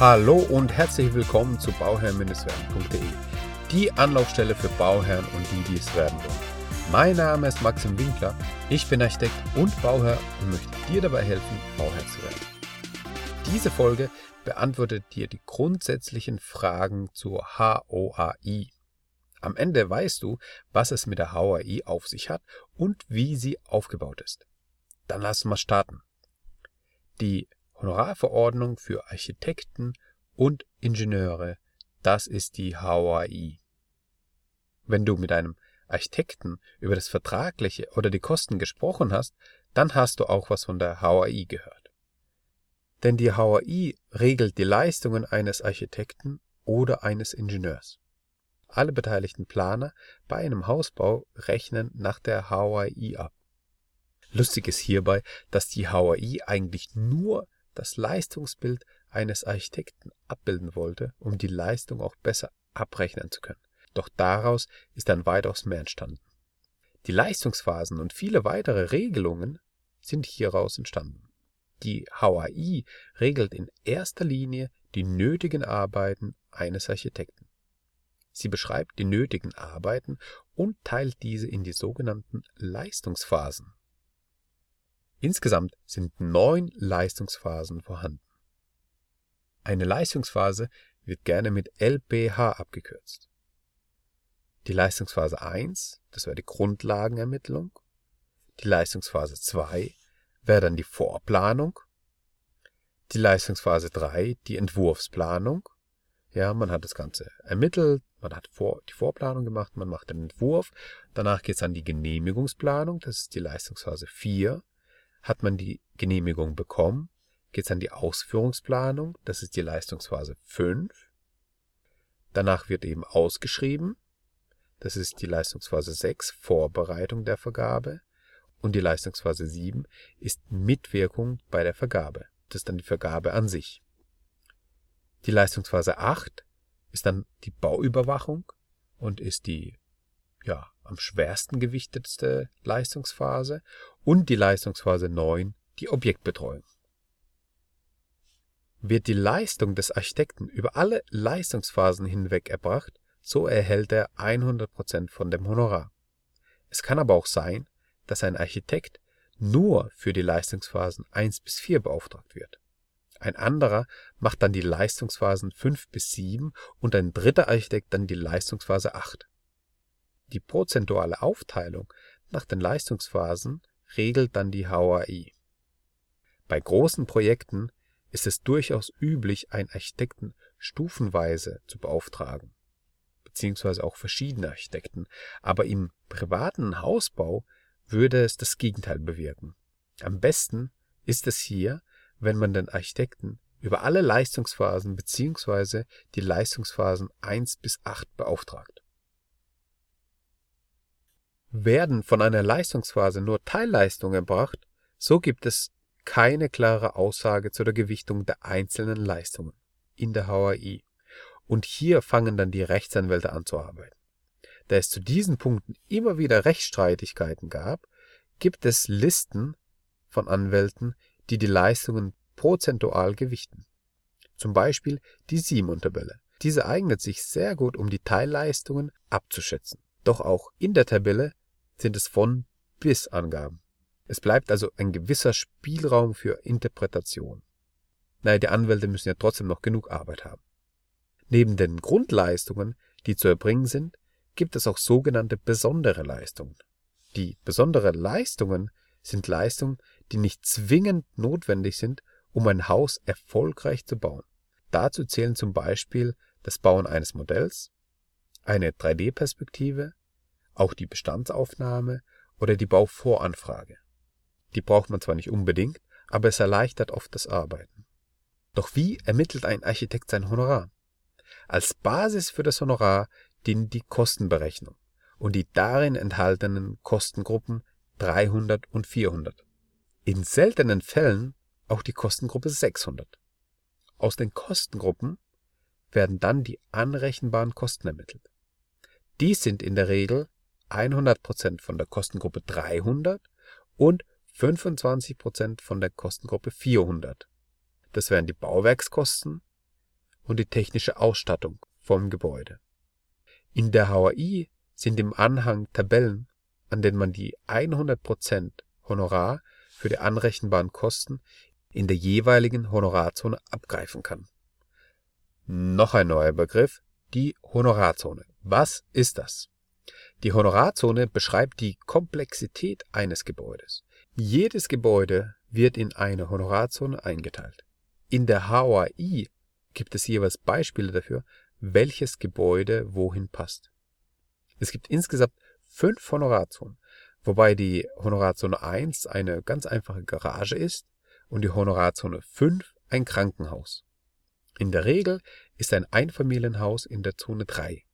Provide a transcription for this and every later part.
Hallo und herzlich willkommen zu bauherr-werden.de, die Anlaufstelle für Bauherren und die, die es werden wollen. Mein Name ist Maxim Winkler, ich bin Architekt und Bauherr und möchte dir dabei helfen, Bauherr zu werden. Diese Folge beantwortet dir die grundsätzlichen Fragen zur HOAI. Am Ende weißt du, was es mit der HOAI auf sich hat und wie sie aufgebaut ist. Dann lass mal starten. Die Honorarverordnung für Architekten und Ingenieure, das ist die HOAI. Wenn du mit einem Architekten über das Vertragliche oder die Kosten gesprochen hast, dann hast du auch was von der HOAI gehört. Denn die HOAI regelt die Leistungen eines Architekten oder eines Ingenieurs. Alle beteiligten Planer bei einem Hausbau rechnen nach der HOAI ab. Lustig ist hierbei, dass die HOAI eigentlich nur das Leistungsbild eines Architekten abbilden wollte, um die Leistung auch besser abrechnen zu können. Doch daraus ist dann weitaus mehr entstanden. Die Leistungsphasen und viele weitere Regelungen sind hieraus entstanden. Die HAI regelt in erster Linie die nötigen Arbeiten eines Architekten. Sie beschreibt die nötigen Arbeiten und teilt diese in die sogenannten Leistungsphasen. Insgesamt sind neun Leistungsphasen vorhanden. Eine Leistungsphase wird gerne mit LBH abgekürzt. Die Leistungsphase 1, das wäre die Grundlagenermittlung. Die Leistungsphase 2 wäre dann die Vorplanung. Die Leistungsphase 3, die Entwurfsplanung. Ja, man hat das Ganze ermittelt, man hat vor, die Vorplanung gemacht, man macht den Entwurf. Danach geht es an die Genehmigungsplanung, das ist die Leistungsphase 4. Hat man die Genehmigung bekommen, geht es an die Ausführungsplanung, das ist die Leistungsphase 5. Danach wird eben ausgeschrieben, das ist die Leistungsphase 6, Vorbereitung der Vergabe. Und die Leistungsphase 7 ist Mitwirkung bei der Vergabe. Das ist dann die Vergabe an sich. Die Leistungsphase 8 ist dann die Bauüberwachung und ist die ja, am schwersten gewichtetste Leistungsphase und die Leistungsphase 9, die Objektbetreuung. Wird die Leistung des Architekten über alle Leistungsphasen hinweg erbracht, so erhält er 100% von dem Honorar. Es kann aber auch sein, dass ein Architekt nur für die Leistungsphasen 1 bis 4 beauftragt wird. Ein anderer macht dann die Leistungsphasen 5 bis 7 und ein dritter Architekt dann die Leistungsphase 8. Die prozentuale Aufteilung nach den Leistungsphasen regelt dann die HAI. Bei großen Projekten ist es durchaus üblich, einen Architekten stufenweise zu beauftragen, beziehungsweise auch verschiedene Architekten, aber im privaten Hausbau würde es das Gegenteil bewirken. Am besten ist es hier, wenn man den Architekten über alle Leistungsphasen beziehungsweise die Leistungsphasen 1 bis 8 beauftragt. Werden von einer Leistungsphase nur Teilleistungen erbracht, so gibt es keine klare Aussage zu der Gewichtung der einzelnen Leistungen in der HAI. Und hier fangen dann die Rechtsanwälte an zu arbeiten. Da es zu diesen Punkten immer wieder Rechtsstreitigkeiten gab, gibt es Listen von Anwälten, die die Leistungen prozentual gewichten. Zum Beispiel die Simon-Tabelle. Diese eignet sich sehr gut, um die Teilleistungen abzuschätzen. Doch auch in der Tabelle sind es von bis Angaben. Es bleibt also ein gewisser Spielraum für Interpretation. Naja, die Anwälte müssen ja trotzdem noch genug Arbeit haben. Neben den Grundleistungen, die zu erbringen sind, gibt es auch sogenannte besondere Leistungen. Die besonderen Leistungen sind Leistungen, die nicht zwingend notwendig sind, um ein Haus erfolgreich zu bauen. Dazu zählen zum Beispiel das Bauen eines Modells, eine 3D-Perspektive, auch die Bestandsaufnahme oder die Bauvoranfrage. Die braucht man zwar nicht unbedingt, aber es erleichtert oft das Arbeiten. Doch wie ermittelt ein Architekt sein Honorar? Als Basis für das Honorar dient die Kostenberechnung und die darin enthaltenen Kostengruppen 300 und 400. In seltenen Fällen auch die Kostengruppe 600. Aus den Kostengruppen werden dann die anrechenbaren Kosten ermittelt. Dies sind in der Regel 100% von der Kostengruppe 300 und 25% von der Kostengruppe 400. Das wären die Bauwerkskosten, und die technische Ausstattung vom Gebäude. In der HAI sind im Anhang Tabellen, an denen man die 100% Honorar für die anrechenbaren Kosten in der jeweiligen Honorarzone abgreifen kann. Noch ein neuer Begriff, die Honorarzone. Was ist das? Die Honorarzone beschreibt die Komplexität eines Gebäudes. Jedes Gebäude wird in eine Honorarzone eingeteilt. In der HOI gibt es jeweils Beispiele dafür, welches Gebäude wohin passt. Es gibt insgesamt fünf Honorarzonen, wobei die Honorarzone 1 eine ganz einfache Garage ist und die Honorarzone 5 ein Krankenhaus. In der Regel ist ein Einfamilienhaus in der Zone 3.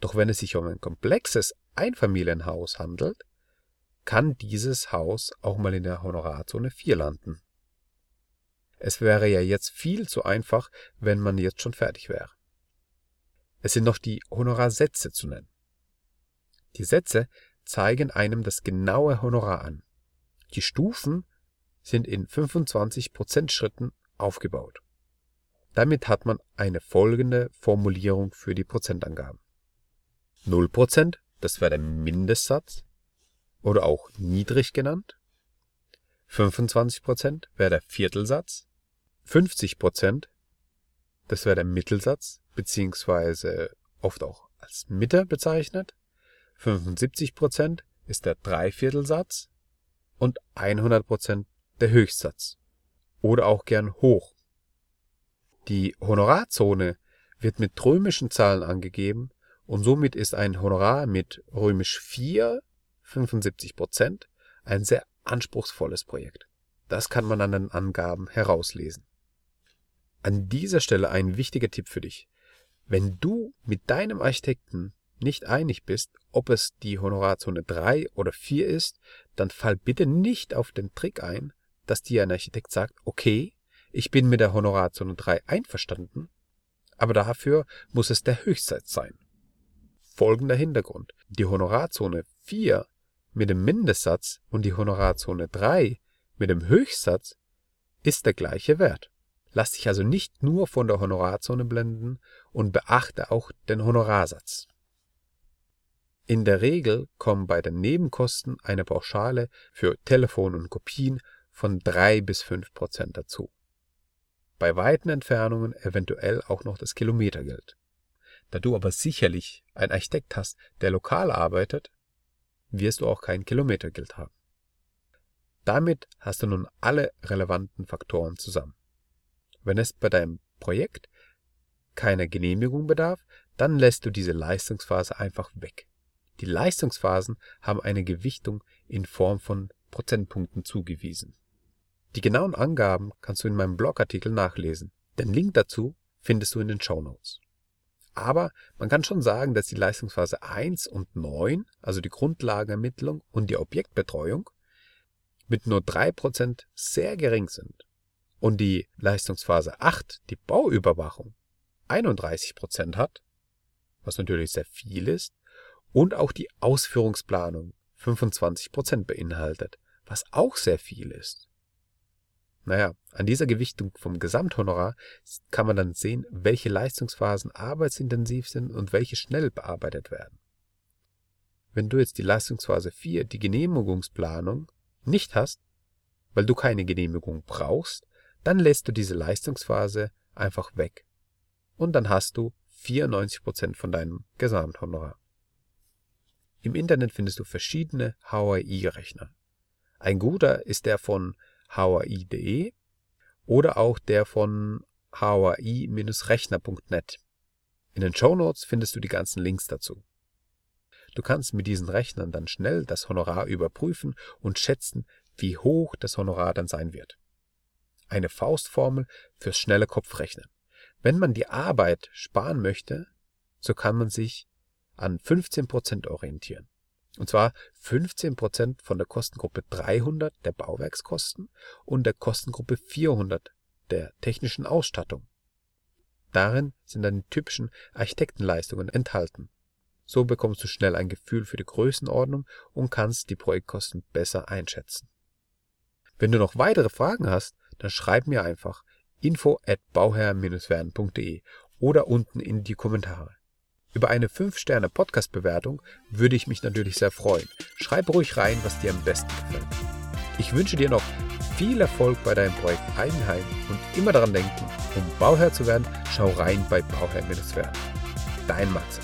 Doch wenn es sich um ein komplexes Einfamilienhaus handelt, kann dieses Haus auch mal in der Honorarzone 4 landen. Es wäre ja jetzt viel zu einfach, wenn man jetzt schon fertig wäre. Es sind noch die Honorarsätze zu nennen. Die Sätze zeigen einem das genaue Honorar an. Die Stufen sind in 25% Schritten aufgebaut. Damit hat man eine folgende Formulierung für die Prozentangaben. 0%, das wäre der Mindestsatz oder auch niedrig genannt. 25% wäre der Viertelsatz. 50%, das wäre der Mittelsatz, beziehungsweise oft auch als Mitte bezeichnet. 75% ist der Dreiviertelsatz und 100% der Höchstsatz oder auch gern hoch. Die Honorarzone wird mit römischen Zahlen angegeben und somit ist ein Honorar mit römisch 4, 75 Prozent, ein sehr anspruchsvolles Projekt. Das kann man an den Angaben herauslesen. An dieser Stelle ein wichtiger Tipp für dich. Wenn du mit deinem Architekten nicht einig bist, ob es die Honorarzone 3 oder 4 ist, dann fall bitte nicht auf den Trick ein, dass dir ein Architekt sagt, okay, ich bin mit der Honorarzone 3 einverstanden, aber dafür muss es der Höchstsatz sein. Folgender Hintergrund. Die Honorarzone 4 mit dem Mindestsatz und die Honorarzone 3 mit dem Höchstsatz ist der gleiche Wert. Lass dich also nicht nur von der Honorarzone blenden und beachte auch den Honorarsatz. In der Regel kommen bei den Nebenkosten eine Pauschale für Telefon und Kopien von 3 bis 5 Prozent dazu. Bei weiten Entfernungen eventuell auch noch das Kilometergeld. Da du aber sicherlich einen Architekt hast, der lokal arbeitet, wirst du auch kein Kilometergeld haben. Damit hast du nun alle relevanten Faktoren zusammen. Wenn es bei deinem Projekt keine Genehmigung bedarf, dann lässt du diese Leistungsphase einfach weg. Die Leistungsphasen haben eine Gewichtung in Form von Prozentpunkten zugewiesen. Die genauen Angaben kannst du in meinem Blogartikel nachlesen. Den Link dazu findest du in den Show Notes. Aber man kann schon sagen, dass die Leistungsphase 1 und 9, also die Grundlagenermittlung und die Objektbetreuung, mit nur 3% sehr gering sind. Und die Leistungsphase 8, die Bauüberwachung, 31% hat, was natürlich sehr viel ist, und auch die Ausführungsplanung 25% beinhaltet, was auch sehr viel ist. Naja, an dieser Gewichtung vom Gesamthonorar kann man dann sehen, welche Leistungsphasen arbeitsintensiv sind und welche schnell bearbeitet werden. Wenn du jetzt die Leistungsphase 4, die Genehmigungsplanung, nicht hast, weil du keine Genehmigung brauchst, dann lässt du diese Leistungsphase einfach weg. Und dann hast du 94% von deinem Gesamthonorar. Im Internet findest du verschiedene HRI-Rechner. Ein guter ist der von hwi.de oder auch der von hwi-rechner.net. In den Show Notes findest du die ganzen Links dazu. Du kannst mit diesen Rechnern dann schnell das Honorar überprüfen und schätzen, wie hoch das Honorar dann sein wird. Eine Faustformel fürs schnelle Kopfrechnen. Wenn man die Arbeit sparen möchte, so kann man sich an 15% orientieren. Und zwar 15% von der Kostengruppe 300 der Bauwerkskosten und der Kostengruppe 400 der technischen Ausstattung. Darin sind dann die typischen Architektenleistungen enthalten. So bekommst du schnell ein Gefühl für die Größenordnung und kannst die Projektkosten besser einschätzen. Wenn du noch weitere Fragen hast, dann schreib mir einfach. info at bauherr-werden.de oder unten in die Kommentare. Über eine 5-Sterne-Podcast-Bewertung würde ich mich natürlich sehr freuen. Schreib ruhig rein, was dir am besten gefällt. Ich wünsche dir noch viel Erfolg bei deinem Projekt Eigenheim und immer daran denken, um Bauherr zu werden, schau rein bei Bauherr-Werden. Dein Matze.